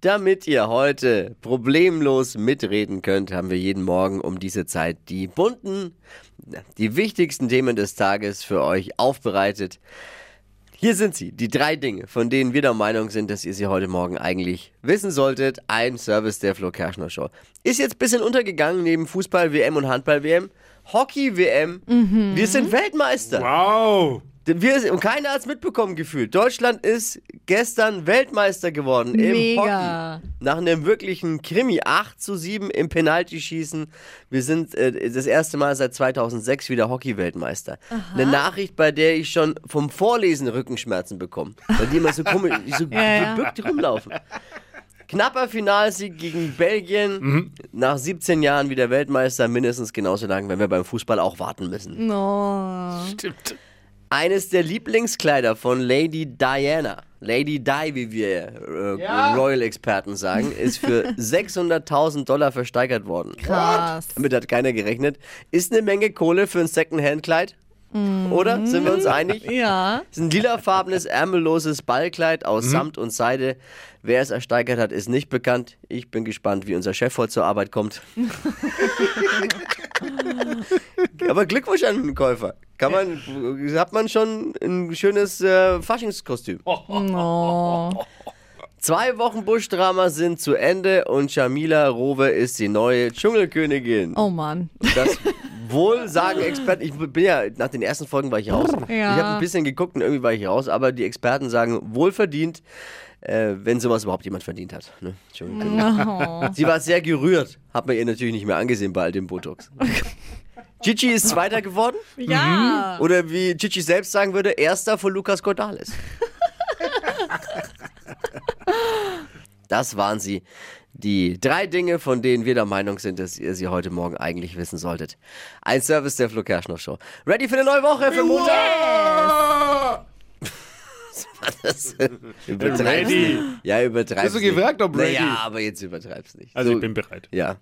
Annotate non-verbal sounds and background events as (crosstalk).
Damit ihr heute problemlos mitreden könnt, haben wir jeden Morgen um diese Zeit die bunten, die wichtigsten Themen des Tages für euch aufbereitet. Hier sind sie, die drei Dinge, von denen wir der Meinung sind, dass ihr sie heute Morgen eigentlich wissen solltet. Ein Service der Flo Kerschner Show. Ist jetzt ein bisschen untergegangen neben Fußball-WM und Handball-WM. Hockey-WM. Wir sind Weltmeister. Wow. Wir, und keiner hat es mitbekommen gefühlt. Deutschland ist gestern Weltmeister geworden im Mega. Hockey. Nach einem wirklichen Krimi. 8 zu 7 im Penaltyschießen. Wir sind äh, das erste Mal seit 2006 wieder Hockey-Weltmeister. Eine Nachricht, bei der ich schon vom Vorlesen Rückenschmerzen bekomme. Weil die immer so (laughs) komisch, so ja. gebückt rumlaufen. Knapper Finalsieg gegen Belgien. Nach 17 Jahren wieder Weltmeister. Mindestens genauso lang, wenn wir beim Fußball auch warten müssen. No. Stimmt. Eines der Lieblingskleider von Lady Diana, Lady Di, wie wir äh, Royal-Experten sagen, ist für (laughs) 600.000 Dollar versteigert worden. Krass. Damit hat keiner gerechnet. Ist eine Menge Kohle für ein Second-Hand-Kleid. Oder? Sind wir uns einig? (laughs) Ja. Es ist ein lilafarbenes, ärmelloses Ballkleid aus Samt und Seide. Wer es ersteigert hat, ist nicht bekannt. Ich bin gespannt, wie unser Chef heute zur Arbeit kommt. (laughs) (laughs) Aber Glückwunsch an den Käufer. Kann man, hat man schon ein schönes äh, Faschingskostüm. No. Zwei Wochen Buschdrama sind zu Ende und Shamila Rowe ist die neue Dschungelkönigin. Oh Mann. Das wohl sagen Experten, ich bin ja, nach den ersten Folgen war ich raus. Ja. Ich habe ein bisschen geguckt und irgendwie war ich raus, aber die Experten sagen, wohlverdient, äh, wenn sowas überhaupt jemand verdient hat. Ne? Dschungelkönigin. (laughs) Oh. Sie war sehr gerührt, hat man ihr natürlich nicht mehr angesehen bei all dem Botox. Gigi ist Zweiter geworden? Ja. Oder wie Gigi selbst sagen würde, Erster von Lukas Cordalis. Das waren sie. Die drei Dinge, von denen wir der Meinung sind, dass ihr sie heute Morgen eigentlich wissen solltet. Ein Service der Flo Kerschner Show. Ready für eine neue Woche für Montag? Was? (laughs) Übertreib's Ready. nicht. Ja, übertreib's Hast du gesagt, ob ready? Naja, aber jetzt übertreib's nicht. Also So- ich bin bereit. Ja.